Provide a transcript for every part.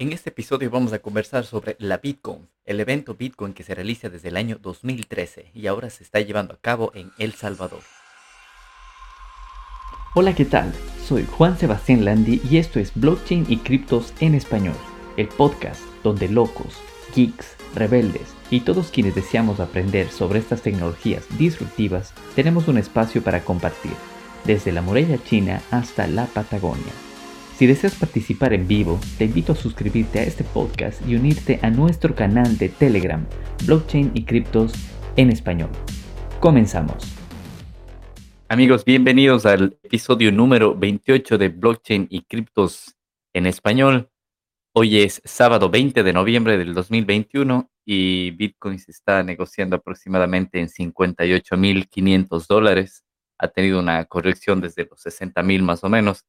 En este episodio vamos a conversar sobre la Bitcoin, el evento Bitcoin que se realiza desde el año 2013 y ahora se está llevando a cabo en El Salvador. Hola, ¿qué tal? Soy Juan Sebastián Landi y esto es Blockchain y Criptos en Español, el podcast donde locos, geeks, rebeldes y todos quienes deseamos aprender sobre estas tecnologías disruptivas tenemos un espacio para compartir, desde la muralla china hasta la Patagonia. Si deseas participar en vivo, te invito a suscribirte a este podcast y unirte a nuestro canal de Telegram, Blockchain y Criptos en Español. Comenzamos. Amigos, bienvenidos al episodio número 28 de Blockchain y Criptos en Español. Hoy es sábado 20 de noviembre del 2021 y Bitcoin se está negociando aproximadamente en 58.500 dólares. Ha tenido una corrección desde los 60.000 más o menos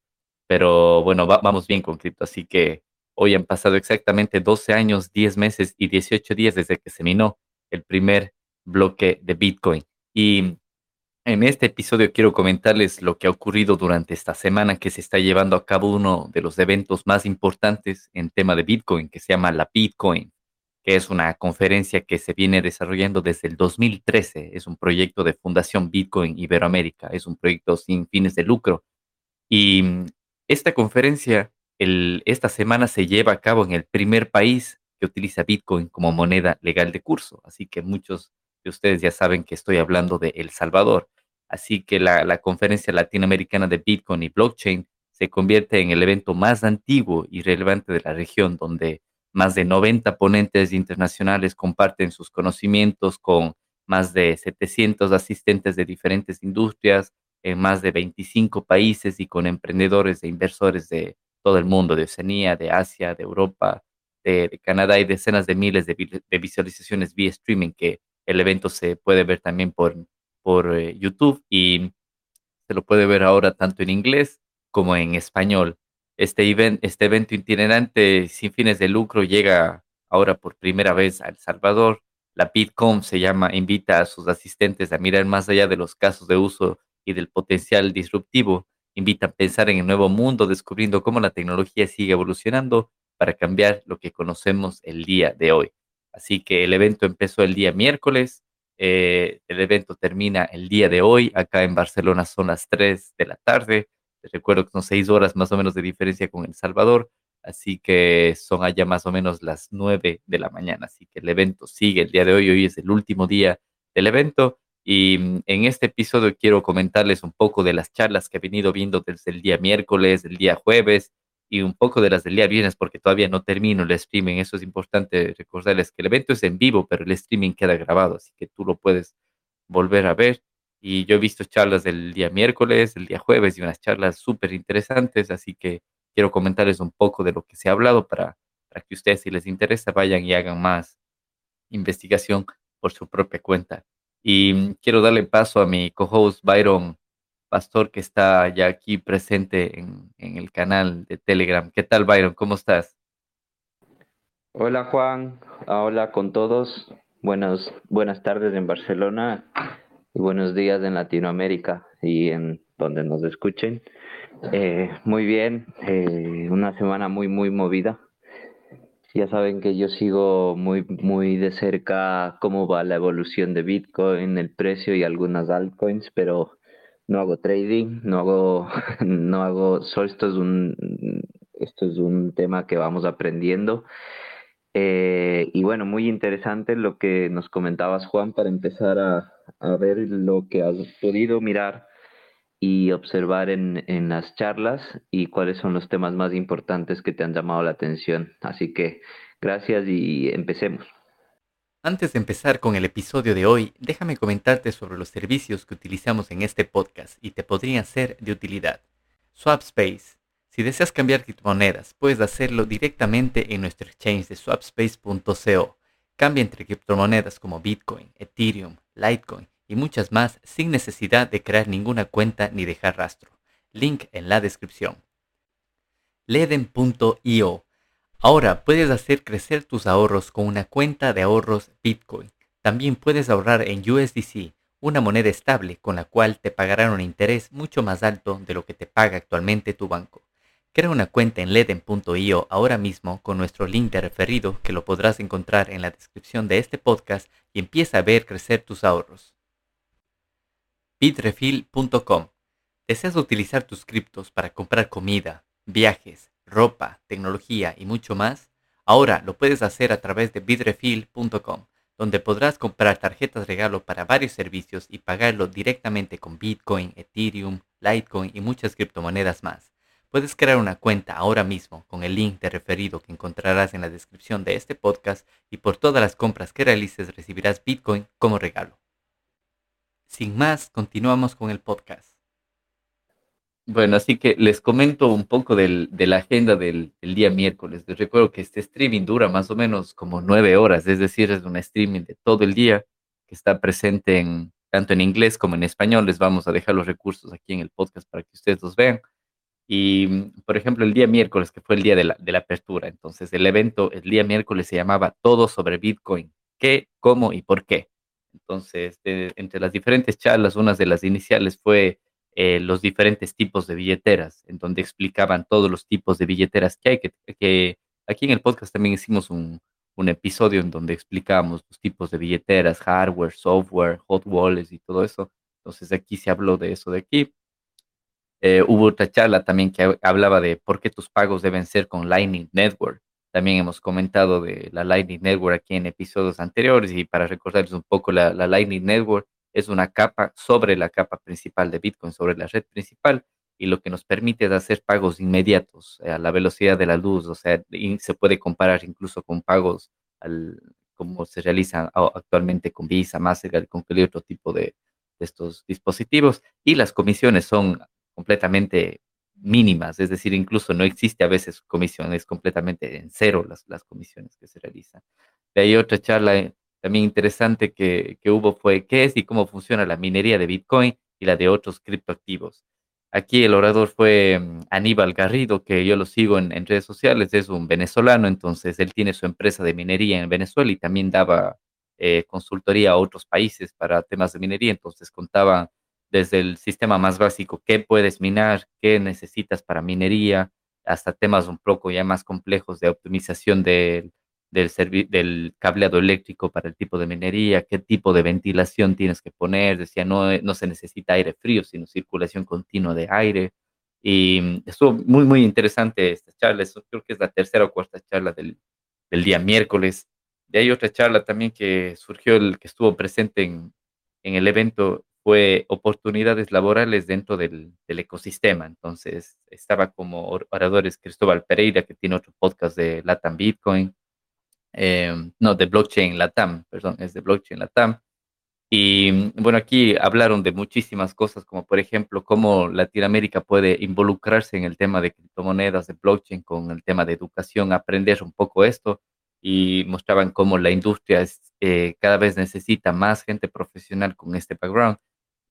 pero bueno, vamos bien con cripto, así que hoy han pasado exactamente 12 años, 10 meses y 18 días desde que se minó el primer bloque de Bitcoin. Y en este episodio quiero comentarles lo que ha ocurrido durante esta semana que se está llevando a cabo uno de los eventos más importantes en tema de Bitcoin, que se llama la Bitcoin, que es una conferencia que se viene desarrollando desde el 2013. Es un proyecto de Fundación Bitcoin Iberoamérica, es un proyecto sin fines de lucro. Y esta conferencia esta semana se lleva a cabo en el primer país que utiliza Bitcoin como moneda legal de curso. Así que muchos de ustedes ya saben que estoy hablando de El Salvador. Así que la, la conferencia latinoamericana de Bitcoin y blockchain se convierte en el evento más antiguo y relevante de la región, donde más de 90 ponentes internacionales comparten sus conocimientos con más de 700 asistentes de diferentes industrias, en más de 25 países y con emprendedores e inversores de todo el mundo, de Oceanía, de Asia, de Europa, de, Canadá y decenas de miles de, visualizaciones vía streaming que el evento se puede ver también por, por eh, YouTube y se lo puede ver ahora tanto en inglés como en español. Este, este evento itinerante sin fines de lucro llega ahora por primera vez a El Salvador. La Bitcom se llama, invita a sus asistentes a mirar más allá de los casos de uso y del potencial disruptivo, invita a pensar en el nuevo mundo, descubriendo cómo la tecnología sigue evolucionando para cambiar lo que conocemos el día de hoy. Así que el evento empezó el día miércoles, eh, el evento termina el día de hoy, acá en Barcelona son las 3 de la tarde, recuerdo que son 6 horas más o menos de diferencia con El Salvador, así que son allá más o menos las 9 de la mañana, así que el evento sigue el día de hoy, hoy es el último día del evento y mm, en este episodio quiero comentarles un poco de las charlas que he venido viendo desde el día miércoles, el día jueves y un poco de las del día viernes porque todavía no termino el streaming. Eso es importante recordarles que el evento es en vivo, pero el streaming queda grabado, así que tú lo puedes volver a ver. Y yo he visto charlas del día miércoles, el día jueves y unas charlas súper interesantes, así que quiero comentarles un poco de lo que se ha hablado para, para que ustedes, si les interesa, vayan y hagan más investigación por su propia cuenta. Y quiero darle paso a mi co-host Byron Pastor, que está ya aquí presente en, el canal de Telegram. ¿Qué tal, Byron? ¿Cómo estás? Hola, Juan. Hola con todos. Buenas, buenas tardes en Barcelona y buenos días en Latinoamérica y en donde nos escuchen. Eh, muy bien, eh, una semana muy, muy movida. Ya saben que yo sigo muy, muy de cerca cómo va la evolución de Bitcoin, el precio y algunas altcoins, pero no hago trading, no hago, no hago, solo esto es un, esto es un tema que vamos aprendiendo. Eh, y bueno, muy interesante lo que nos comentabas, Juan, para empezar a, a ver lo que has podido mirar y observar en, en, las charlas y cuáles son los temas más importantes que te han llamado la atención. Así que gracias y empecemos. Antes de empezar con el episodio de hoy, déjame comentarte sobre los servicios que utilizamos en este podcast y te podrían ser de utilidad. Swapspace. Si deseas cambiar criptomonedas, puedes hacerlo directamente en nuestro exchange de swapspace.co. Cambia entre criptomonedas como Bitcoin, Ethereum, Litecoin y muchas más sin necesidad de crear ninguna cuenta ni dejar rastro. Link en la descripción. Leden.io. Ahora puedes hacer crecer tus ahorros con una cuenta de ahorros Bitcoin. También puedes ahorrar en USDC, una moneda estable con la cual te pagarán un interés mucho más alto de lo que te paga actualmente tu banco. Crea una cuenta en leden.io ahora mismo con nuestro link de referido que lo podrás encontrar en la descripción de este podcast y empieza a ver crecer tus ahorros. Bitrefill.com ¿Deseas utilizar tus criptos para comprar comida, viajes, ropa, tecnología y mucho más? Ahora lo puedes hacer a través de bitrefill.com, donde podrás comprar tarjetas regalo para varios servicios y pagarlo directamente con Bitcoin, Ethereum, Litecoin y muchas criptomonedas más. Puedes crear una cuenta ahora mismo con el link de referido que encontrarás en la descripción de este podcast y por todas las compras que realices recibirás Bitcoin como regalo. Sin más, continuamos con el podcast. Bueno, así que les comento un poco de la agenda del, día miércoles. Les recuerdo que este streaming dura más o menos como nueve horas, es decir, es un streaming de todo el día que está presente en, tanto en inglés como en español. Les vamos a dejar los recursos aquí en el podcast para que ustedes los vean. Y, por ejemplo, el día miércoles, que fue el día de la, de la apertura, entonces el evento, el día miércoles se llamaba Todo sobre Bitcoin, qué, cómo y por qué. Entonces, entre las diferentes charlas, una de las iniciales fue eh, los diferentes tipos de billeteras, en donde explicaban todos los tipos de billeteras que hay, que, aquí en el podcast también hicimos un, un episodio en donde explicamos los tipos de billeteras, hardware, software, hot wallets y todo eso. Entonces aquí se habló de eso de aquí. Eh, hubo otra charla también que hablaba de por qué tus pagos deben ser con Lightning Network. También hemos comentado de la Lightning Network aquí en episodios anteriores y para recordarles un poco, la, Lightning Network es una capa sobre la capa principal de Bitcoin, sobre la red principal y lo que nos permite hacer pagos inmediatos a la velocidad de la luz, o sea, se puede comparar incluso con pagos al, como se realizan actualmente con Visa, Mastercard, con cualquier otro tipo de, de estos dispositivos y las comisiones son completamente mínimas, es decir, incluso no existe a veces comisiones completamente en cero las, las comisiones que se realizan. De ahí otra charla eh, también interesante que, que hubo fue qué es y cómo funciona la minería de Bitcoin y la de otros criptoactivos. Aquí el orador fue mm, Aníbal Garrido, que yo lo sigo en, en, redes sociales, es un venezolano, entonces él tiene su empresa de minería en Venezuela y también daba eh, consultoría a otros países para temas de minería, entonces contaba desde el sistema más básico, qué puedes minar, qué necesitas para minería, hasta temas un poco ya más complejos de optimización del, del cableado eléctrico para el tipo de minería, qué tipo de ventilación tienes que poner. Decía, no, no se necesita aire frío, sino circulación continua de aire. Y mm, estuvo muy, muy interesante esta charla. Eso creo que es la tercera o cuarta charla del, del día miércoles. De ahí otra charla también que surgió, el que estuvo presente en, en el evento, fue oportunidades laborales dentro del, ecosistema. Entonces, estaba como oradores Cristóbal Pereira, que tiene otro podcast de Latam Bitcoin, em, no, de blockchain Latam, perdón, es de blockchain Latam. Y bueno, aquí hablaron de muchísimas cosas, como por ejemplo, cómo Latinoamérica puede involucrarse en el tema de criptomonedas, de blockchain, con el tema de educación, aprender un poco esto y mostraban cómo la industria eh, cada vez necesita más gente profesional con este background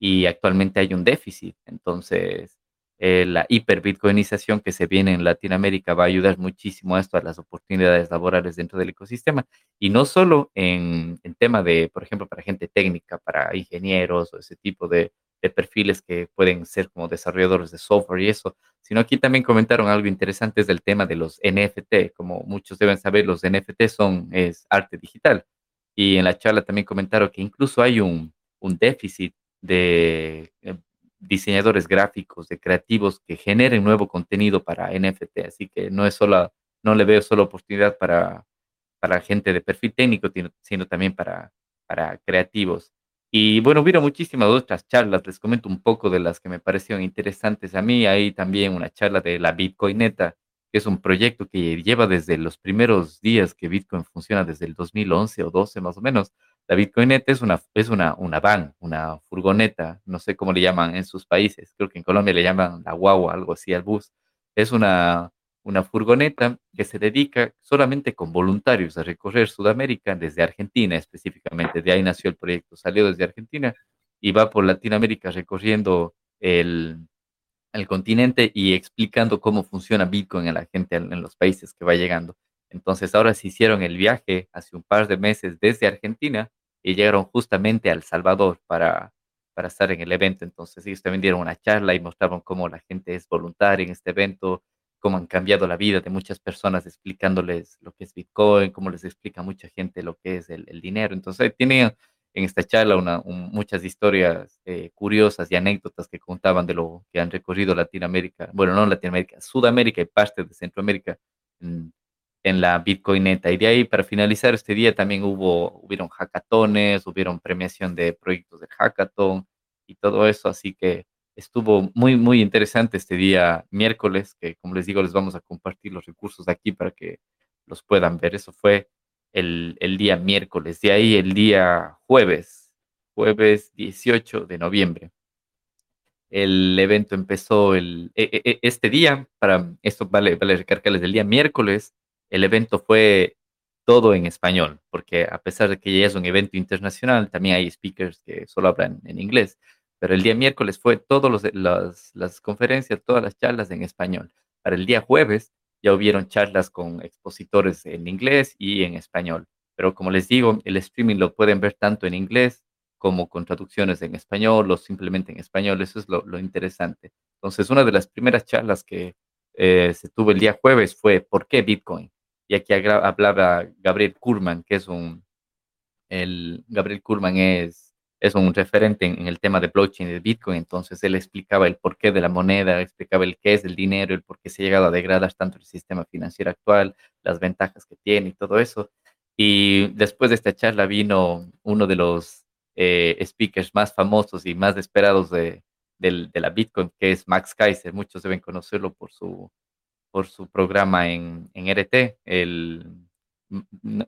y actualmente hay un déficit. Entonces, eh, la hiperbitcoinización que se viene en Latinoamérica va a ayudar muchísimo a esto, a las oportunidades laborales dentro del ecosistema. Y no solo en, en tema de, por ejemplo, para gente técnica, para ingenieros o ese tipo de, de perfiles que pueden ser como desarrolladores de software y eso, sino aquí también comentaron algo interesante es del tema de los NFT. Como muchos deben saber, los NFT son es arte digital. Y en la charla también comentaron que incluso hay un, un déficit de eh, diseñadores gráficos, de creativos que generen nuevo contenido para NFT. Así que no es solo, no le veo solo oportunidad para, para gente de perfil técnico, sino también para, para creativos. Y bueno, hubo muchísimas otras charlas, les comento un poco de las que me parecieron interesantes a mí. Hay también una charla de la Bitcoineta, que es un proyecto que lleva desde los primeros días que Bitcoin funciona, desde el 2011 o 12 más o menos, la Bitcoineta es una, es una, una van, una furgoneta, no sé cómo le llaman en sus países, creo que en Colombia le llaman la guagua, algo así, al bus. Es una, una furgoneta que se dedica solamente con voluntarios a recorrer Sudamérica desde Argentina específicamente. De ahí nació el proyecto, salió desde Argentina y va por Latinoamérica recorriendo el, el continente y explicando cómo funciona Bitcoin en la gente en los países que va llegando. Entonces ahora se hicieron el viaje hace un par de meses desde Argentina y llegaron justamente a El Salvador para, para estar en el evento. Entonces ellos también dieron una charla y mostraron cómo la gente es voluntaria en este evento. cómo han cambiado la vida de muchas personas explicándoles lo que es Bitcoin, cómo les explica mucha gente lo que es el, dinero. Entonces, tiene en esta charla una, muchas historias eh, curiosas y anécdotas que contaban de lo que han recorrido Latinoamérica, bueno, no Latinoamérica, Sudamérica y parte de Centroamérica en, en la Bitcoineta. Y de ahí, para finalizar este día, también hubo, hubieron hackatones, hubieron premiación de proyectos de hackathon y todo eso, así que estuvo muy, muy interesante este día miércoles, que como les digo, les vamos a compartir los recursos de aquí para que los puedan ver. Eso fue el, el día miércoles. De ahí el día jueves, jueves 18 de noviembre. El evento empezó el, e, e, e, este día, para esto vale, vale recargarles del día miércoles, el evento fue todo en español, porque a pesar de que ya es un evento internacional, también hay speakers que solo hablan en inglés. Pero el día miércoles fue todas las, conferencias, todas las charlas en español. Para el día jueves ya hubieron charlas con expositores en inglés y en español. Pero como les digo, el streaming lo pueden ver tanto en inglés como con traducciones en español o simplemente en español. Eso es lo, lo interesante. Entonces, una de las primeras charlas que eh, se tuvo el día jueves fue ¿por qué Bitcoin? Y aquí hablaba Gabriel Kurman, que es un, el Gabriel Kurman es es un referente en, el tema de blockchain y de Bitcoin, entonces él explicaba el porqué de la moneda, explicaba el qué es el dinero, el por qué se ha llegado a degradar tanto el sistema financiero actual, las ventajas que tiene y todo eso. Y después de esta charla vino uno de los eh, speakers más famosos y más esperados de, de, la Bitcoin, que es Max Kaiser. Muchos deben conocerlo por su, por su programa en, en RT, el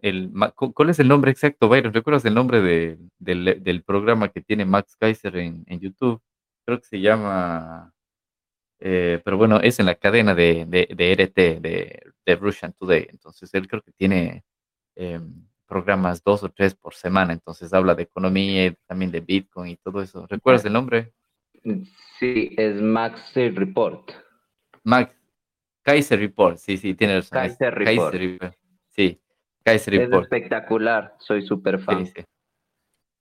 el, ¿cuál es el nombre exacto, Byron? ¿Recuerdas el nombre de, del, programa que tiene Max Kaiser en, en YouTube? Creo que se llama, eh, pero bueno, es en la cadena de, de, RT, de, de, Russian Today. Entonces, él creo que tiene em, programas dos o tres por semana. Entonces, habla de economía y también de Bitcoin y todo eso. ¿Recuerdas el nombre? Sí, es Max Report. Max Kaiser Report, sí, sí, tiene razón. Kaiser Report. Sí, es espectacular, soy súper fan.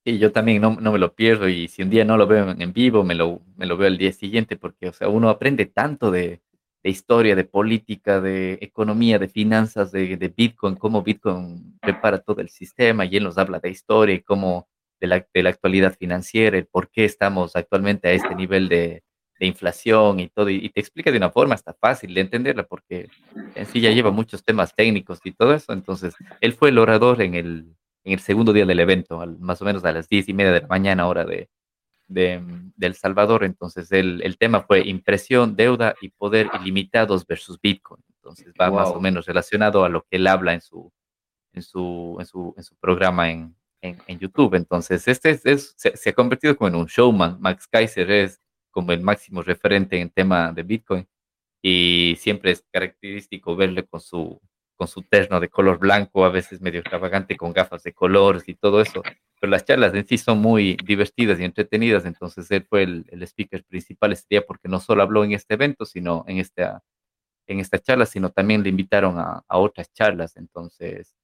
Sí, yo también no, me lo pierdo y si un día no lo veo en vivo, me lo, me lo veo el día siguiente porque, o sea, uno aprende tanto de, historia, de política, de economía, de finanzas, de, Bitcoin, cómo Bitcoin prepara todo el sistema y él nos habla de historia y cómo de la, de la actualidad financiera, el por qué estamos actualmente a este nivel de, de inflación y todo, y, te explica de una forma hasta fácil de entenderla, porque en sí ya lleva muchos temas técnicos y todo eso. Entonces, él fue el orador en el, en el segundo día del evento, más o menos a las diez y media de la mañana, hora de, de, El Salvador. Entonces, el, el, tema fue impresión, deuda y poder ilimitados versus Bitcoin. Entonces, va más o menos relacionado a lo que él habla en su, en su, en su, en su programa en, en, YouTube. Entonces, este es, se, se, ha convertido como en un showman. Max Kaiser es como el máximo referente en tema de Bitcoin y siempre es característico verle con su, con su terno de color blanco, a veces medio extravagante, con gafas de colores y todo eso. Pero las charlas en sí son muy divertidas y entretenidas, entonces él fue el, el speaker principal este día porque no solo habló en este evento, sino en esta, en esta charla, sino también le invitaron a, a otras charlas. Entonces,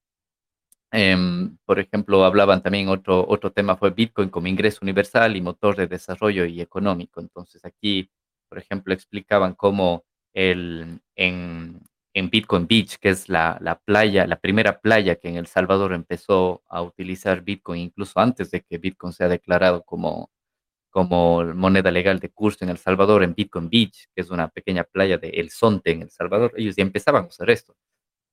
Em, por ejemplo, hablaban también otro, otro tema fue Bitcoin como ingreso universal y motor de desarrollo y económico. Entonces aquí, por ejemplo, explicaban cómo el, en, en Bitcoin Beach, que es la, la, playa, la primera playa que en El Salvador empezó a utilizar Bitcoin, incluso antes de que Bitcoin sea declarado como, como moneda legal de curso en El Salvador, en Bitcoin Beach, que es una pequeña playa de El Sonte en El Salvador, ellos ya empezaban a hacer esto.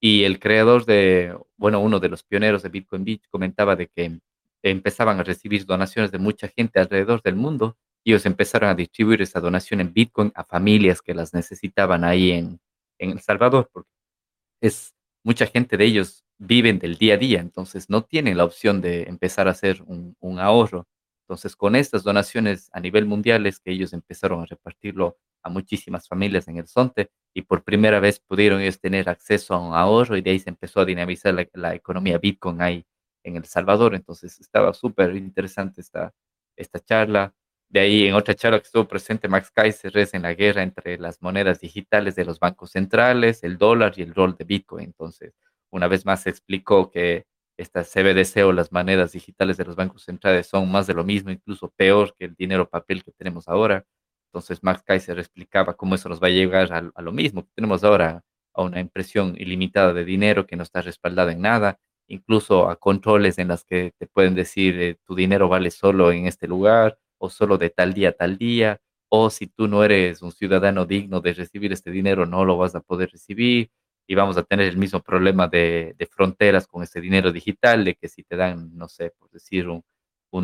Y el creador de, bueno, uno de los pioneros de Bitcoin Beach comentaba de que empezaban a recibir donaciones de mucha gente alrededor del mundo y ellos empezaron a distribuir esa donación en Bitcoin a familias que las necesitaban ahí en, en El Salvador, porque es mucha gente de ellos viven del día a día, entonces no tienen la opción de empezar a hacer un, un ahorro. Entonces, con estas donaciones a nivel mundial que ellos empezaron a repartirlo a muchísimas familias en el Sonte y por primera vez pudieron ellos tener acceso a un ahorro y de ahí se empezó a dinamizar la, economía Bitcoin ahí en El Salvador. Entonces estaba súper interesante esta, esta charla. De ahí en otra charla que estuvo presente Max Kaiser es en la guerra entre las monedas digitales de los bancos centrales, el dólar y el rol de Bitcoin. Entonces, una vez más explicó que estas CBDC o las monedas digitales de los bancos centrales son más de lo mismo, incluso peor que el dinero papel que tenemos ahora. Entonces Max Kaiser explicaba cómo eso nos va a llegar a, lo mismo tenemos ahora, a una impresión ilimitada de dinero que no está respaldada en nada, incluso a controles en las que te pueden decir eh, tu dinero vale solo en este lugar o solo de tal día a tal día, o si tú no eres un ciudadano digno de recibir este dinero, no lo vas a poder recibir y vamos a tener el mismo problema de, fronteras con este dinero digital, de que si te dan, no sé, por decir un,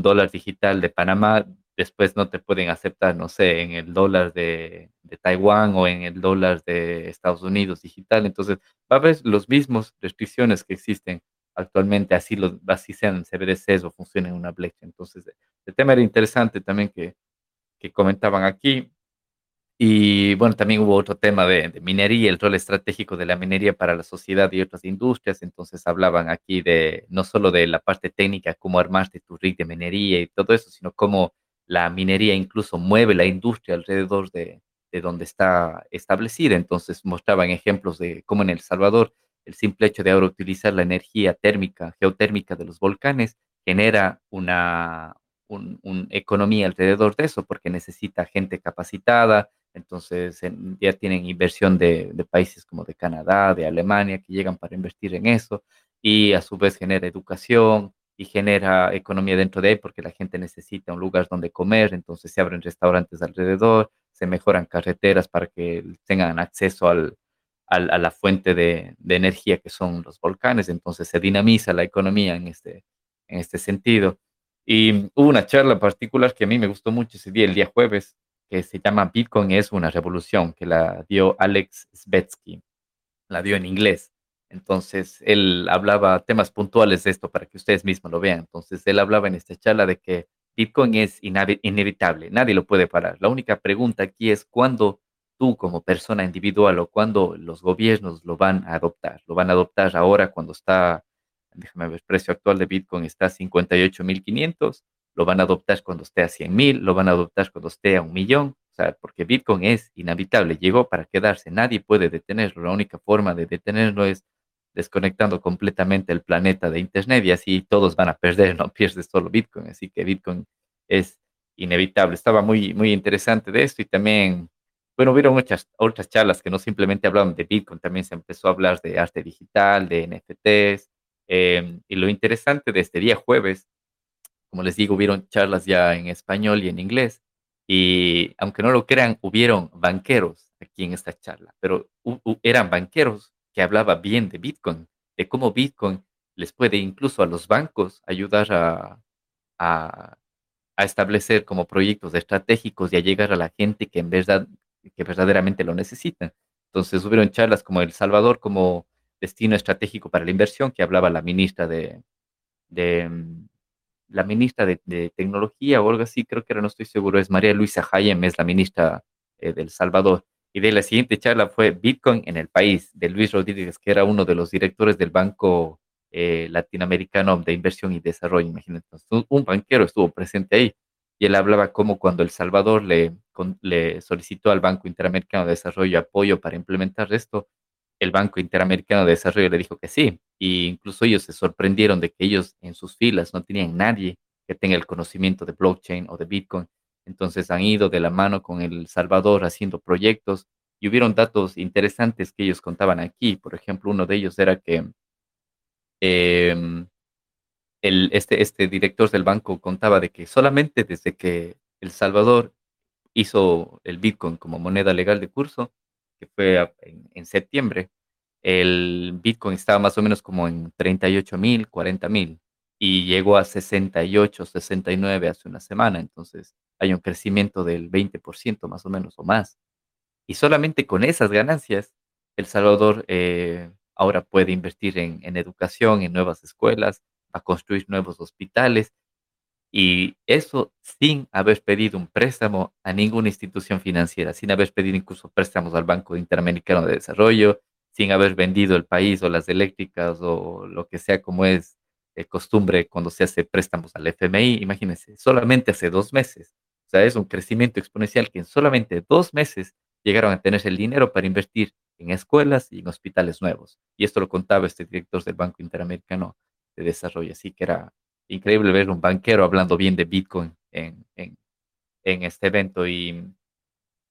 dólar digital de Panamá, después no te pueden aceptar, no sé, en el dólar de, Taiwán o en el dólar de Estados Unidos digital. Entonces, va a haber los mismos restricciones que existen actualmente, así, los, así sean CBDCs o funcionen en una blockchain. Entonces, el tema era interesante también que, que comentaban aquí. Y bueno, también hubo otro tema de, minería, el rol estratégico de la minería para la sociedad y otras industrias. Entonces hablaban aquí de no solo de la parte técnica, cómo armaste tu rig de minería y todo eso, sino cómo la minería incluso mueve la industria alrededor de, de donde está establecida. Entonces mostraban ejemplos de cómo en El Salvador el simple hecho de ahora utilizar la energía térmica, geotérmica de los volcanes, genera una, un, un economía alrededor de eso, porque necesita gente capacitada, entonces ya tienen inversión de, países como de Canadá, de Alemania, que llegan para invertir en eso, y a su vez genera educación y genera economía dentro de ahí, porque la gente necesita un lugar donde comer, entonces se abren restaurantes alrededor, se mejoran carreteras para que tengan acceso al, a la fuente de, de, energía que son los volcanes, entonces se dinamiza la economía en este, en este sentido. Y hubo una charla particular que a mí me gustó mucho ese día, el día jueves, que se llama Bitcoin es una revolución, que la dio Alex Svetsky, la dio en inglés. Entonces, él hablaba temas puntuales de esto para que ustedes mismos lo vean. Entonces, él hablaba en esta charla de que Bitcoin es inevitable, nadie lo puede parar. La única pregunta aquí es cuándo tú como persona individual o cuándo los gobiernos lo van a adoptar. Lo van a adoptar ahora cuando está, déjame ver, el precio actual de Bitcoin está a 58.500, lo van a adoptar cuando esté a 100.000, lo van a adoptar cuando esté a un millón, o sea, porque Bitcoin es inhabitable, llegó para quedarse, nadie puede detenerlo, la única forma de detenerlo es desconectando completamente el planeta de Internet y así todos van a perder, no pierdes solo Bitcoin, así que Bitcoin es inevitable. Estaba muy, muy interesante de esto y también, bueno, hubieron muchas otras charlas que no simplemente hablaban de Bitcoin, también se empezó a hablar de arte digital, de NFTs, eh, y lo interesante de este día jueves, como les digo, hubieron charlas ya en español y en inglés, y aunque no lo crean, hubieron banqueros aquí en esta charla, pero eran banqueros que hablaba bien de Bitcoin, de cómo Bitcoin les puede incluso a los bancos ayudar a, a, a establecer como proyectos estratégicos y a llegar a la gente que en verdad, que verdaderamente lo necesita. Entonces hubieron charlas como El Salvador como destino estratégico para la inversión, que hablaba la ministra de, de la ministra de, tecnología o algo así, creo que ahora no estoy seguro, es María Luisa Hayem, es la ministra eh, del Salvador. Y de la siguiente charla fue Bitcoin en el país, de Luis Rodríguez, que era uno de los directores del Banco eh, Latinoamericano de Inversión y Desarrollo. Imagínate, un, banquero estuvo presente ahí y él hablaba como cuando El Salvador le, con, le solicitó al Banco Interamericano de Desarrollo apoyo para implementar esto, el Banco Interamericano de Desarrollo le dijo que sí. Y incluso ellos se sorprendieron de que ellos en sus filas no tenían nadie que tenga el conocimiento de blockchain o de Bitcoin entonces han ido de la mano con El Salvador haciendo proyectos y hubieron datos interesantes que ellos contaban aquí. Por ejemplo, uno de ellos era que eh, el, este, este director del banco contaba de que solamente desde que El Salvador hizo el Bitcoin como moneda legal de curso, que fue en, septiembre, el Bitcoin estaba más o menos como en 38 mil, 40 mil y llegó a 68, 69 hace una semana. Entonces, hay un crecimiento del 20% más o menos o más. Y solamente con esas ganancias, El Salvador eh, ahora puede invertir en, en, educación, en nuevas escuelas, a construir nuevos hospitales. Y eso sin haber pedido un préstamo a ninguna institución financiera, sin haber pedido incluso préstamos al Banco Interamericano de Desarrollo, sin haber vendido el país o las eléctricas o lo que sea como es de costumbre cuando se hace préstamos al FMI. Imagínense, solamente hace dos meses o sea, es un crecimiento exponencial que en solamente dos meses llegaron a tener el dinero para invertir en escuelas y en hospitales nuevos. Y esto lo contaba este director del Banco Interamericano de Desarrollo. Así que era increíble ver un banquero hablando bien de Bitcoin en, en, en este evento.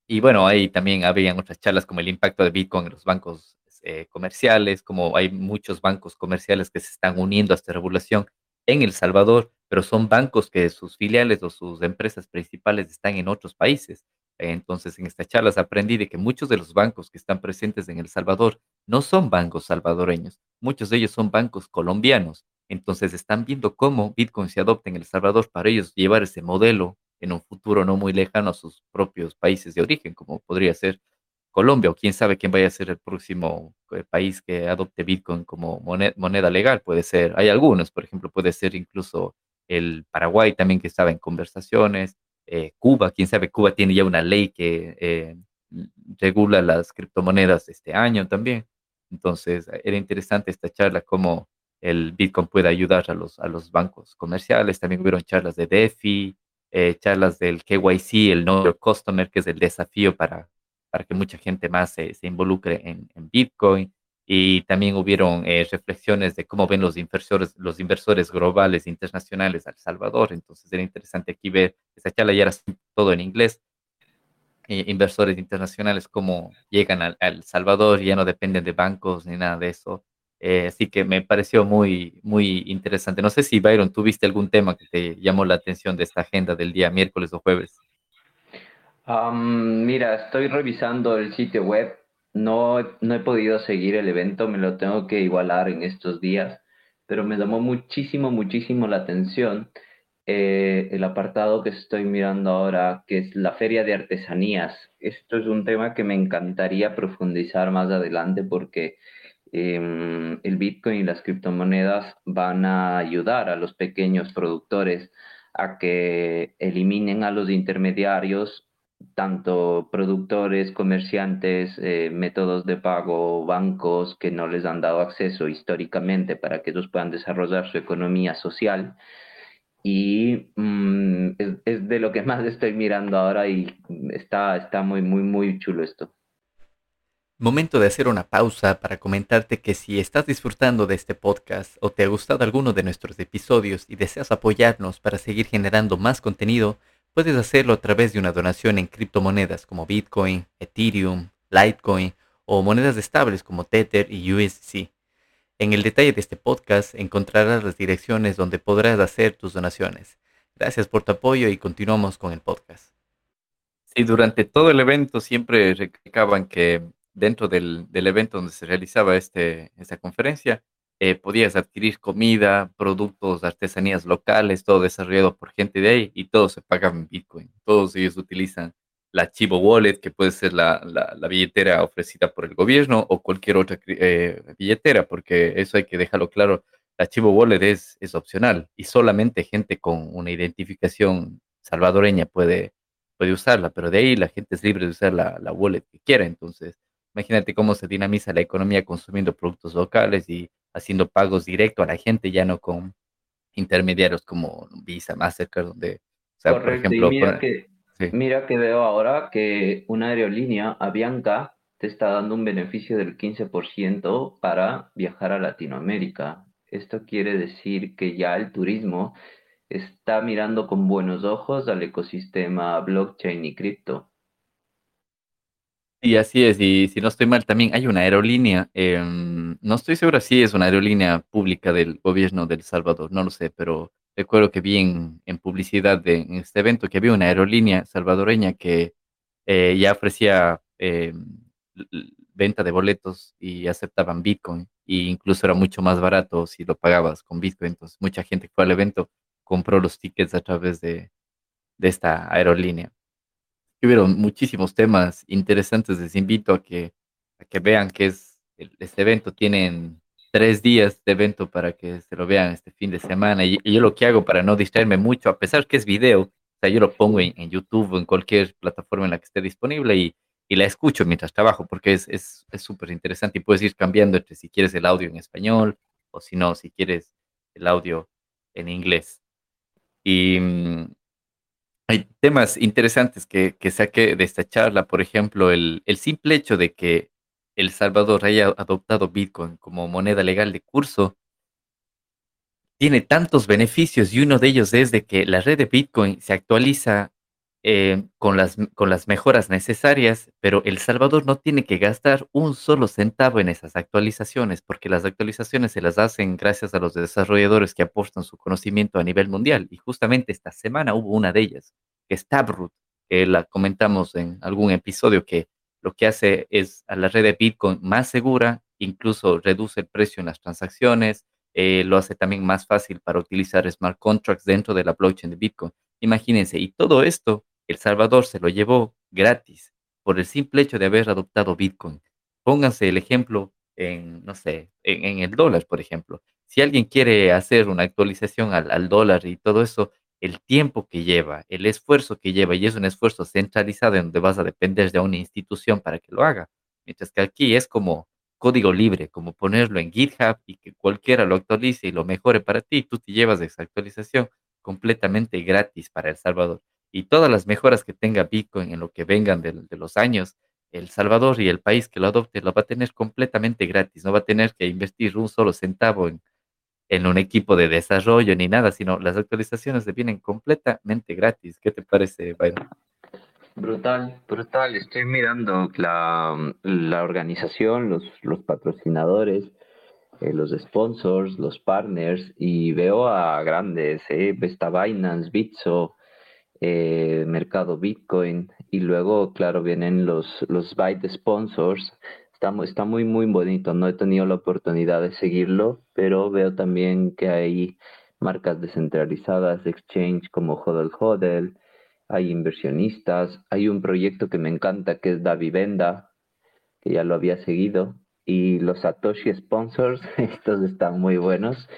Y bueno, ahí también habían otras charlas como el impacto de Bitcoin en los bancos eh, comerciales, como hay muchos bancos comerciales que se están uniendo a esta regulación en El Salvador, pero son bancos que sus filiales o sus empresas principales están en otros países. Entonces, en estas charlas aprendí de que muchos de los bancos que están presentes en El Salvador no son bancos salvadoreños, muchos de ellos son bancos colombianos. Entonces, están viendo cómo Bitcoin se adopta en El Salvador para ellos llevar ese modelo en un futuro no muy lejano a sus propios países de origen, como podría ser Colombia, o quién sabe quién vaya a ser el próximo eh, país que adopte Bitcoin como moneda, legal. Puede ser, hay algunos, por ejemplo, puede ser incluso el Paraguay también que estaba en conversaciones, eh, Cuba, quién sabe, Cuba tiene ya una ley que eh, regula las criptomonedas este año también. Entonces, era interesante esta charla, cómo el Bitcoin puede ayudar a los, a los bancos comerciales. También hubieron charlas de DeFi, charlas del KYC, el Know Your Customer, que es el desafío para para que mucha gente más se, involucre en, Bitcoin. Y también hubieron eh, reflexiones de cómo ven los inversores, los inversores globales internacionales a El Salvador. Entonces era interesante aquí ver, esa charla ya era todo en inglés, eh, inversores internacionales cómo llegan al, El Salvador ya no dependen de bancos ni nada de eso. Eh, así que me pareció muy, muy interesante. No sé si, Byron, tuviste algún tema que te llamó la atención de esta agenda del día miércoles o jueves mira, estoy revisando el sitio web. No, no he podido seguir el evento, me lo tengo que igualar en estos días, pero me llamó muchísimo, muchísimo la atención eh, el apartado que estoy mirando ahora, que es la Feria de Artesanías. Esto es un tema que me encantaría profundizar más adelante porque em, el Bitcoin y las criptomonedas van a ayudar a los pequeños productores a que eliminen a los intermediarios tanto productores, comerciantes, eh, métodos de pago, bancos que no les han dado acceso históricamente para que ellos puedan desarrollar su economía social. Y mm, es, de lo que más estoy mirando ahora y está, está muy, muy, muy chulo esto. Momento de hacer una pausa para comentarte que si estás disfrutando de este podcast o te ha gustado alguno de nuestros episodios y deseas apoyarnos para seguir generando más contenido, Puedes hacerlo a través de una donación en criptomonedas como Bitcoin, Ethereum, Litecoin o monedas estables como Tether y USC. En el detalle de este podcast encontrarás las direcciones donde podrás hacer tus donaciones. Gracias por tu apoyo y continuamos con el podcast. Sí, durante todo el evento siempre recalcaban que dentro del, evento donde se realizaba este, esta conferencia, eh, podías adquirir comida, productos, artesanías locales, todo desarrollado por gente de ahí y todo se paga en Bitcoin. Todos ellos utilizan la Chivo Wallet, que puede ser la, billetera ofrecida por el gobierno o cualquier otra eh, billetera, porque eso hay que dejarlo claro. La Chivo Wallet es, es opcional y solamente gente con una identificación salvadoreña puede, puede usarla, pero de ahí la gente es libre de usar la, la wallet que quiera. Entonces, imagínate cómo se dinamiza la economía consumiendo productos locales y haciendo pagos directo a la gente, ya no con intermediarios como Visa, Mastercard, donde, o sea, por ejemplo... mira, que, mira que veo ahora que una aerolínea, Avianca, te está dando un beneficio del 15% para viajar a Latinoamérica. Esto quiere decir que ya el turismo está mirando con buenos ojos al ecosistema blockchain y cripto. Y así es, y si no estoy mal, también hay una aerolínea, em, no estoy seguro si es una aerolínea pública del gobierno del Salvador, no lo sé, pero recuerdo que vi en, publicidad de en este evento que había una aerolínea salvadoreña que eh, ya ofrecía em, venta de boletos y aceptaban Bitcoin, e incluso era mucho más barato si lo pagabas con Bitcoin, entonces mucha gente fue al evento compró los tickets a través de, de esta aerolínea hubieron muchísimos temas interesantes. Les invito a que, a que vean que es este evento. Tienen tres días de evento para que se lo vean este fin de semana. Y, yo lo que hago para no distraerme mucho, a pesar que es video, o sea, yo lo pongo en, YouTube o en cualquier plataforma en la que esté disponible y, y la escucho mientras trabajo porque es súper es, interesante y puedes ir cambiando entre si quieres el audio en español o si no, si quieres el audio en inglés. Y, mm, hay temas interesantes que, que saqué de esta charla, por ejemplo, el, el simple hecho de que El Salvador haya adoptado Bitcoin como moneda legal de curso tiene tantos beneficios y uno de ellos es de que la red de Bitcoin se actualiza eh, con, las, con las mejoras necesarias, pero El Salvador no tiene que gastar un solo centavo en esas actualizaciones, porque las actualizaciones se las hacen gracias a los desarrolladores que aportan su conocimiento a nivel mundial. Y justamente esta semana hubo una de ellas, que es Taproot, que la comentamos en algún episodio, que lo que hace es a la red de Bitcoin más segura, incluso reduce el precio en las transacciones, eh, lo hace también más fácil para utilizar smart contracts dentro de la blockchain de Bitcoin. Imagínense, y todo esto el Salvador se lo llevó gratis por el simple hecho de haber adoptado Bitcoin. Pónganse el ejemplo en, no sé, en, el dólar, por ejemplo. Si alguien quiere hacer una actualización al, al dólar y todo eso, el tiempo que lleva, el esfuerzo que lleva, y es un esfuerzo centralizado en donde vas a depender de una institución para que lo haga. Mientras que aquí es como código libre, como ponerlo en GitHub y que cualquiera lo actualice y lo mejore para ti, tú te llevas esa actualización completamente gratis para El Salvador y todas las mejoras que tenga Bitcoin en lo que vengan de, los años, El Salvador y el país que lo adopte lo va a tener completamente gratis, no va a tener que invertir un solo centavo en, en un equipo de desarrollo ni nada, sino las actualizaciones le vienen completamente gratis. ¿Qué te parece, Byron? Brutal, brutal. Estoy mirando la, la organización, los, los patrocinadores, eh, los sponsors, los partners, y veo a grandes, ¿eh? Está Binance, Bitso, eh, mercado Bitcoin y luego, claro, vienen los, los Byte Sponsors. Está, está muy, muy bonito. No he tenido la oportunidad de seguirlo, pero veo también que hay marcas descentralizadas, exchange como Hodel Hodel, hay inversionistas, hay un proyecto que me encanta que es Da Vivenda, que ya lo había seguido, y los Satoshi Sponsors, estos están muy buenos.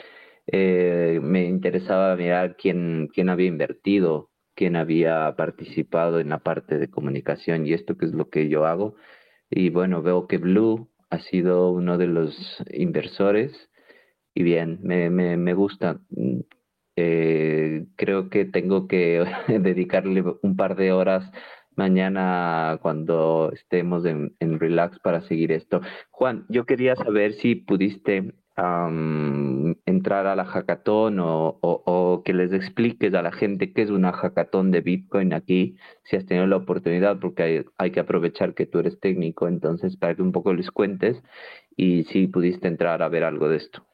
Eh, me interesaba mirar quién, quién había invertido quien había participado en la parte de comunicación y esto que es lo que yo hago. Y bueno, veo que Blue ha sido uno de los inversores y bien, me, me, me gusta. Eh, creo que tengo que dedicarle un par de horas mañana cuando estemos en, en, relax para seguir esto. Juan, yo quería saber si pudiste entrar a la hackathon o, que les expliques a la gente qué es una hackathon de Bitcoin aquí, si has tenido la oportunidad, porque hay, hay, que aprovechar que tú eres técnico, entonces para que un poco les cuentes y si pudiste entrar a ver algo de esto.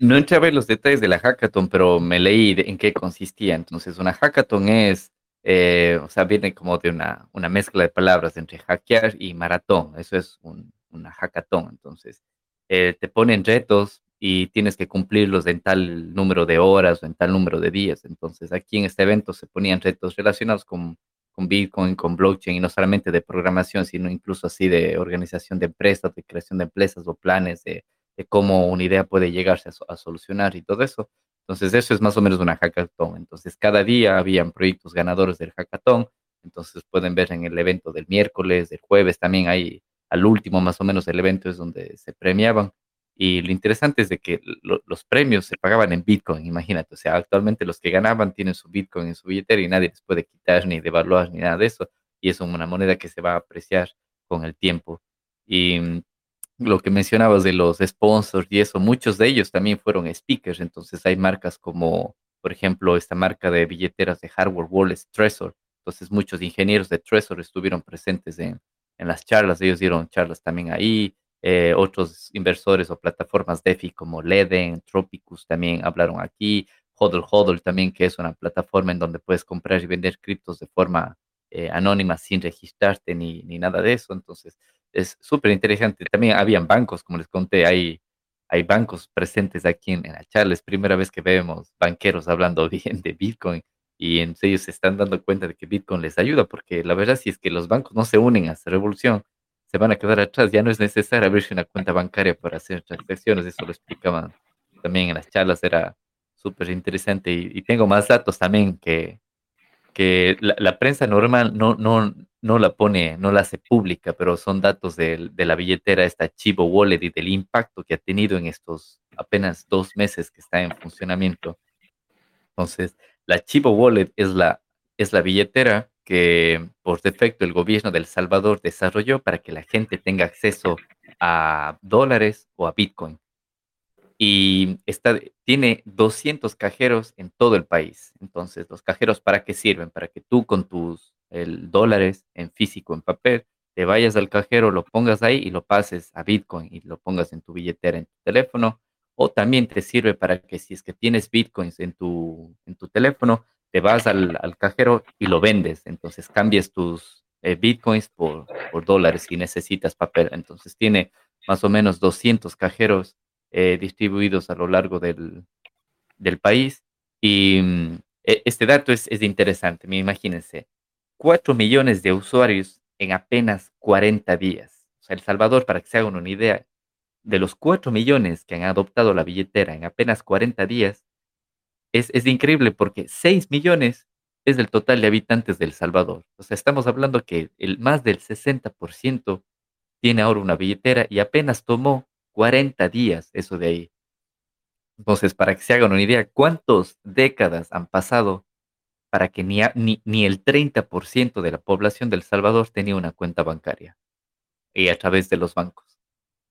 No entré a ver los detalles de la hackathon, pero me leí en qué consistía. Entonces, una hackathon es, eh, o sea, viene como de una, una mezcla de palabras entre hackear y maratón. Eso es un, una hackathon. Entonces, eh, te ponen retos y tienes que cumplirlos en tal número de horas o en tal número de días. Entonces, aquí en este evento se ponían retos relacionados con, con Bitcoin, con blockchain, y no solamente de programación, sino incluso así de organización de empresas, de creación de empresas o planes de, cómo una idea puede llegarse a, a, solucionar y todo eso. Entonces, eso es más o menos una hackathon. Entonces, cada día habían proyectos ganadores del hackathon. Entonces, pueden ver en el evento del miércoles, del jueves, también hay al último más o menos el evento es donde se premiaban. Y lo interesante es de que los premios se pagaban en Bitcoin, imagínate. O sea, actualmente los que ganaban tienen su Bitcoin en su billetera y nadie les puede quitar ni devaluar ni nada de eso. Y es una moneda que se va a apreciar con el tiempo. Y mm, lo que mencionabas de los sponsors y eso, muchos de ellos también fueron speakers. Entonces hay marcas como, por ejemplo, esta marca de billeteras de hardware wallet, Trezor. Entonces muchos ingenieros de Trezor estuvieron presentes en, en las charlas, ellos dieron charlas también ahí, eh, otros inversores o plataformas DeFi como Leden, Tropicus también hablaron aquí, Hodl Hodl también, que es una plataforma en donde puedes comprar y vender criptos de forma eh, anónima sin registrarte ni, ni, nada de eso. Entonces, es súper interesante. También habían bancos, como les conté, hay, hay bancos presentes aquí en, en la charla. Es primera vez que vemos banqueros hablando bien de Bitcoin y en ellos se están dando cuenta de que Bitcoin les ayuda, porque la verdad si es que los bancos no se unen a esta revolución, se van a quedar atrás, ya no es necesario abrirse una cuenta bancaria para hacer transacciones, eso lo explicaban también en las charlas, era súper interesante y, tengo más datos también que, que la, prensa normal no, no, no la pone, no la hace pública, pero son datos de, de la billetera, esta Chivo Wallet y del impacto que ha tenido en estos apenas dos meses que está en funcionamiento. Entonces, la Chivo Wallet es la, es la billetera que por defecto el gobierno de El Salvador desarrolló para que la gente tenga acceso a dólares o a Bitcoin. y está, tiene 200 cajeros en todo el país. Entonces, ¿los cajeros para qué sirven? Para que tú con tus el, dólares en físico, en papel, te vayas al cajero, lo pongas ahí y lo pases a Bitcoin y lo pongas en tu billetera, en tu teléfono. O también te sirve para que si es que tienes Bitcoins en tu, en tu teléfono, te vas al, al cajero y lo vendes. Entonces cambias tus eh, Bitcoins por, por dólares si necesitas papel. Entonces tiene más o menos 200 cajeros eh, distribuidos a lo largo del, del país. Y mm, e, este dato es, es interesante, imagínense. 4 millones de usuarios en apenas 40 días. O sea, El Salvador, para que se hagan una idea, de los 4 millones que han adoptado la billetera en apenas 40 días, es, es increíble porque 6 millones es el total de habitantes del Salvador. O sea, estamos hablando que el, más del 60% tiene ahora una billetera y apenas tomó 40 días eso de ahí. Entonces, para que se hagan una idea, ¿cuántas décadas han pasado para que ni, ni, ni el 30% de la población del Salvador tenía una cuenta bancaria y a través de los bancos?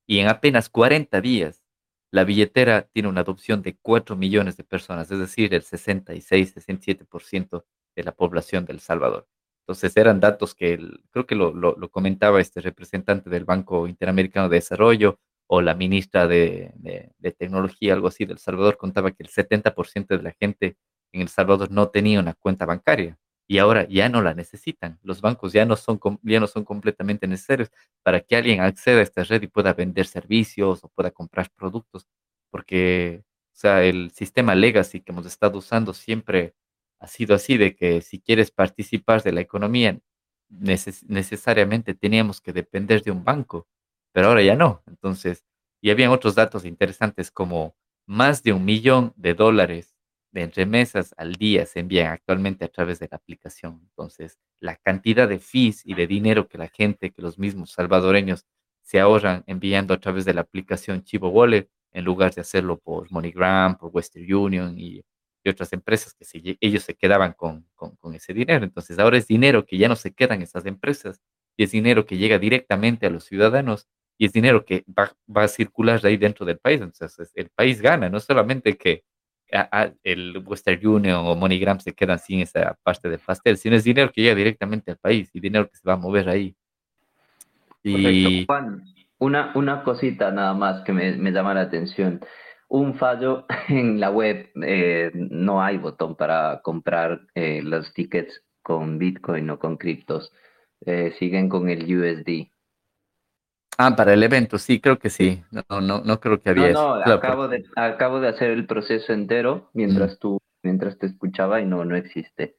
Y en apenas 40 días, la billetera tiene una adopción de 4 millones de personas, es decir, el 66-67% de la población del Salvador. Entonces eran datos que creo que lo, comentaba este representante del Banco Interamericano de Desarrollo o la ministra de, de, de Tecnología, algo así, del Salvador, contaba que el 70% de la gente en El Salvador no tenía una cuenta bancaria y ahora ya no la necesitan. Los bancos ya no son, ya no son completamente necesarios para que alguien acceda a esta red y pueda vender servicios o pueda comprar productos, porque o sea, el sistema legacy que hemos estado usando siempre ha sido así, de que si quieres participar de la economía, neces necesariamente teníamos que depender de un banco, pero ahora ya no. Entonces, y habían otros datos interesantes como más de un millón de dólares de remesas al día se envían actualmente a través de la aplicación. Entonces, la cantidad de fees y de dinero que la gente, que los mismos salvadoreños se ahorran enviando a través de la aplicación Chivo Wallet, en lugar de hacerlo por MoneyGram, por Western Union y, y otras empresas que ellos se quedaban con, con, ese dinero. Entonces, ahora es dinero que ya no se queda en esas empresas y es dinero que llega directamente a los ciudadanos y es dinero que va, va a circular ahí dentro del país. Entonces, el país gana, no solamente que a, el Western Union o MoneyGram se quedan sin esa parte del pastel, sino es dinero que llega directamente al país y dinero que se va a mover ahí. Y... Juan, una, una cosita nada más que me, me, llama la atención. Un fallo en la web, eh, no hay botón para comprar eh, los tickets con Bitcoin o con criptos. Eh, siguen con el USD. Ah, para el evento, sí, creo que sí. No, no, no creo que había no, no, eso. acabo, de, acabo de hacer el proceso entero mientras mm. tú, mientras te escuchaba y no, no existe.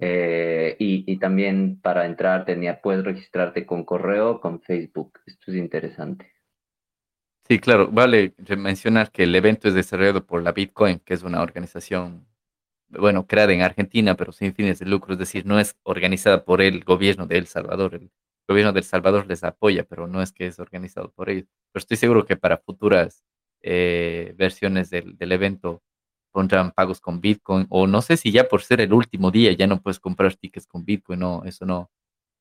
Eh, y, y, también para entrar tenía, puedes registrarte con correo con Facebook. Esto es interesante. Sí, claro, vale mencionar que el evento es desarrollado por la Bitcoin, que es una organización, bueno, creada en Argentina, pero sin fines de lucro, es decir, no es organizada por el gobierno de El Salvador. El, gobierno de El Salvador les apoya, pero no es que es organizado por ellos. Pero estoy seguro que para futuras eh, versiones del, evento pondrán pagos con Bitcoin, o no sé si ya por ser el último día ya no puedes comprar tickets con Bitcoin, no, eso no,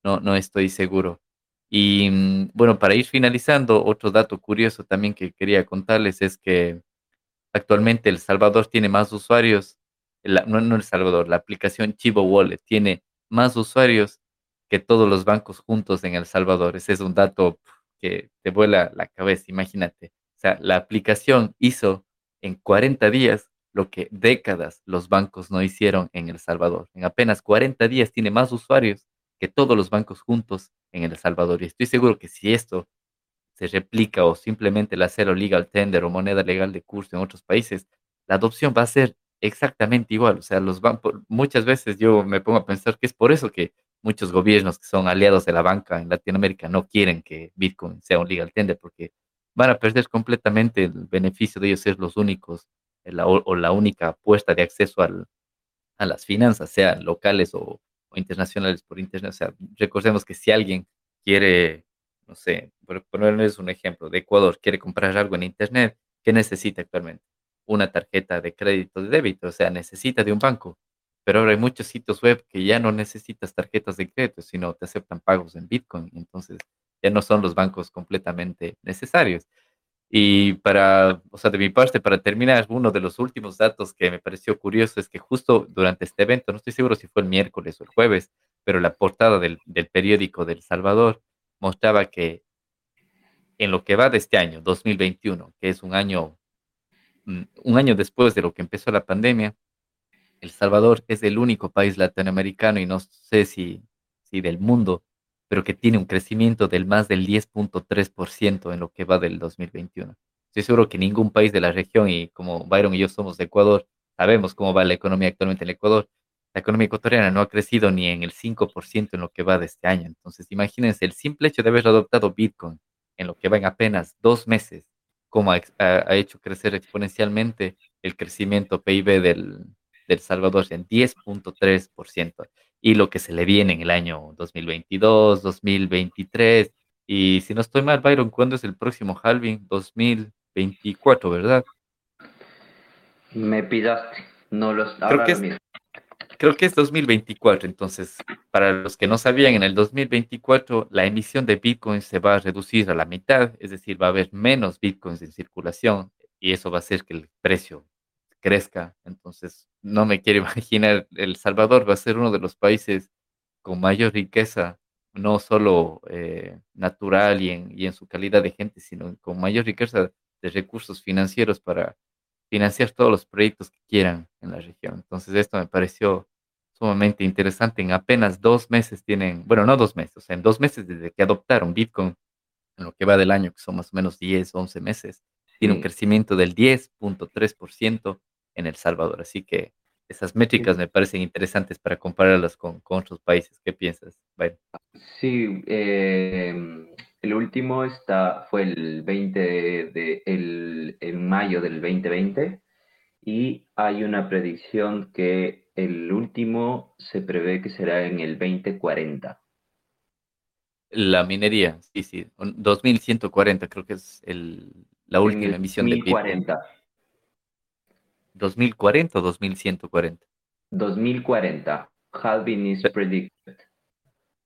no, no estoy seguro. Y mm, bueno, para ir finalizando, otro dato curioso también que quería contarles es que actualmente El Salvador tiene más usuarios, no El Salvador, la aplicación Chivo Wallet tiene más usuarios que todos los bancos juntos en El Salvador. Ese es un dato que te vuela la cabeza, imagínate. O sea, la aplicación hizo en 40 días lo que décadas los bancos no hicieron en El Salvador. En apenas 40 días tiene más usuarios que todos los bancos juntos en El Salvador. Y estoy seguro que si esto se replica o simplemente la cero legal tender o moneda legal de curso en otros países, la adopción va a ser exactamente igual. O sea, los bancos, muchas veces yo me pongo a pensar que es por eso que muchos gobiernos que son aliados de la banca en Latinoamérica no quieren que Bitcoin sea un legal tender porque van a perder completamente el beneficio de ellos ser los únicos la, o, la única apuesta de acceso al, a las finanzas, sean locales o, o, internacionales por internet. O sea, recordemos que si alguien quiere, no sé, por ponerles un ejemplo, de Ecuador, quiere comprar algo en internet, ¿qué necesita actualmente? Una tarjeta de crédito de débito, o sea, necesita de un banco pero ahora hay muchos sitios web que ya no necesitas tarjetas de crédito, sino te aceptan pagos en Bitcoin. Entonces ya no son los bancos completamente necesarios. Y para, o sea, de mi parte, para terminar, uno de los últimos datos que me pareció curioso es que justo durante este evento, no estoy seguro si fue el miércoles o el jueves, pero la portada del, del periódico del Salvador mostraba que en lo que va de este año, 2021, que es un año, mm, un año después de lo que empezó la pandemia, El Salvador es el único país latinoamericano y no sé si, si del mundo, pero que tiene un crecimiento del más del 10.3% en lo que va del 2021. Estoy seguro que ningún país de la región, y como Byron y yo somos de Ecuador, sabemos cómo va la economía actualmente en Ecuador, la economía ecuatoriana no ha crecido ni en el 5% en lo que va de este año. Entonces, imagínense el simple hecho de haber adoptado Bitcoin en lo que va en apenas dos meses, como ha, ha hecho crecer exponencialmente el crecimiento PIB del, del Salvador en 10.3%, y lo que se le viene en el año 2022, 2023, y si no estoy mal, Byron, ¿cuándo es el próximo halving? 2024, ¿verdad? Me pidaste, no los... Creo que, es, creo que es 2024, entonces, para los que no sabían, en el 2024 la emisión de Bitcoin se va a reducir a la mitad, es decir, va a haber menos Bitcoins en circulación y eso va a hacer que el precio crezca. Entonces, no me quiero imaginar, El Salvador va a ser uno de los países con mayor riqueza, no solo eh, natural y en, y en su calidad de gente, sino con mayor riqueza de recursos financieros para financiar todos los proyectos que quieran en la región. Entonces, esto me pareció sumamente interesante. En apenas dos meses tienen, bueno, no dos meses, o sea, en dos meses desde que adoptaron Bitcoin, en lo que va del año, que son más o menos 10, 11 meses, tiene un crecimiento del 10.3% en El Salvador. Así que esas métricas me parecen interesantes para compararlas con, con otros países. ¿Qué piensas? Bueno. Sí, eh, el último está, fue el 20 de, el, en mayo del 2020 y hay una predicción que el último se prevé que será en el 2040. La minería, sí, sí, 2140 creo que es el, la última emisión de Bitcoin. 2040 o 2140? 2040. Halving is predicted.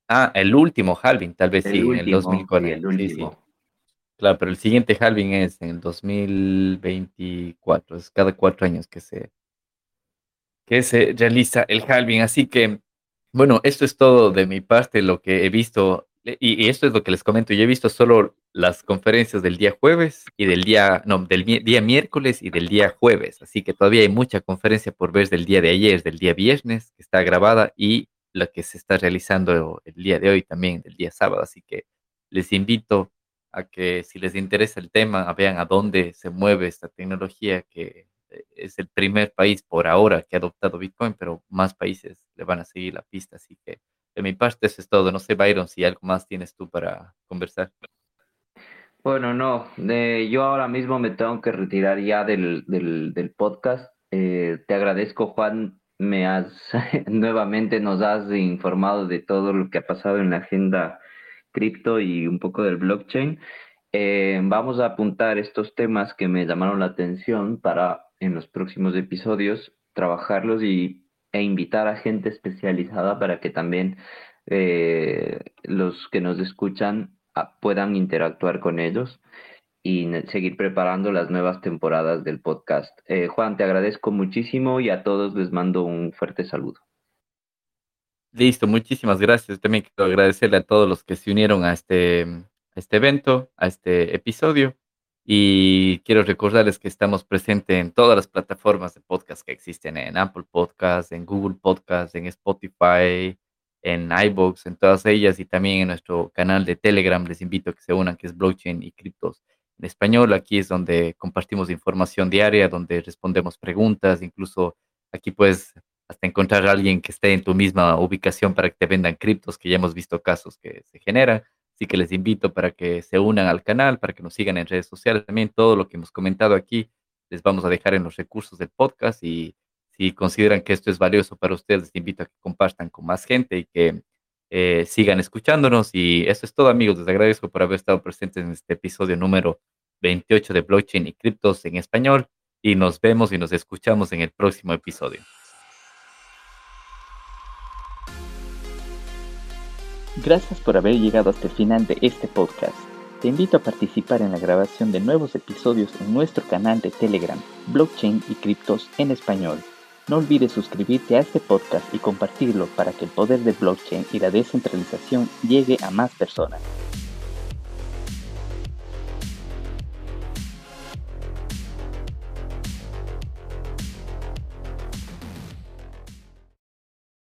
Ah, el último halving, tal vez sí, en el 2040. el último. Claro, pero el siguiente halving es en el 2024, es cada cuatro años que se, que se realiza el halving. Así que, bueno, esto es todo de mi parte, lo que he visto, y, esto es lo que les comento, yo he visto solo las conferencias del día jueves y del día, no, del día miércoles y del día jueves, así que todavía hay mucha conferencia por ver del día de ayer, del día viernes, que está grabada, y la que se está realizando el día de hoy también, del día sábado. Así que les invito a que si les interesa el tema, vean a dónde se mueve esta tecnología, que eh, es el primer país por ahora que ha adoptado Bitcoin, pero más países le van a seguir la pista. Así que de mi parte eso es todo. No sé, Byron, si algo más tienes tú para conversar. Bueno, no, yo ahora mismo me tengo que retirar ya del, del, podcast. Eh, te agradezco, Juan, me has nuevamente nos has informado de todo lo que ha pasado en la agenda cripto y un poco del blockchain. Eh, vamos a apuntar estos temas que me llamaron la atención para en los próximos episodios trabajarlos y, e invitar a gente especializada para que también eh, los que nos escuchan ah, puedan interactuar con ellos y seguir preparando las nuevas temporadas del podcast. Eh, Juan, te agradezco muchísimo y a todos les mando un fuerte saludo. Listo, muchísimas gracias. También quiero agradecerle a todos los que se unieron a este, a este evento, a este episodio. Y quiero recordarles que estamos presentes en todas las plataformas de podcast que existen, en Apple Podcasts, en Google Podcasts, en Spotify, en iBooks, en todas ellas y también en nuestro canal de Telegram. Les invito a que se unan, que es Blockchain y Criptos en español. Aquí es donde compartimos información diaria, donde respondemos preguntas, incluso aquí puedes hasta encontrar a alguien que esté en tu misma ubicación para que te vendan criptos, que ya hemos visto casos que se generan. Así que les invito para que se unan al canal, para que nos sigan en redes sociales. También todo lo que hemos comentado aquí les vamos a dejar en los recursos del podcast y si consideran que esto es valioso para ustedes, les invito a que compartan con más gente y que eh, sigan escuchándonos. Y eso es todo, amigos. Les agradezco por haber estado presentes en este episodio número 28 de Blockchain y Criptos en español. Y nos vemos y nos escuchamos en el próximo episodio. Gracias por haber llegado hasta el final de este podcast. Te invito a participar en la grabación de nuevos episodios en nuestro canal de Telegram, Blockchain y Criptos en Español. No olvides suscribirte a este podcast y compartirlo para que el poder de blockchain y la descentralización llegue a más personas.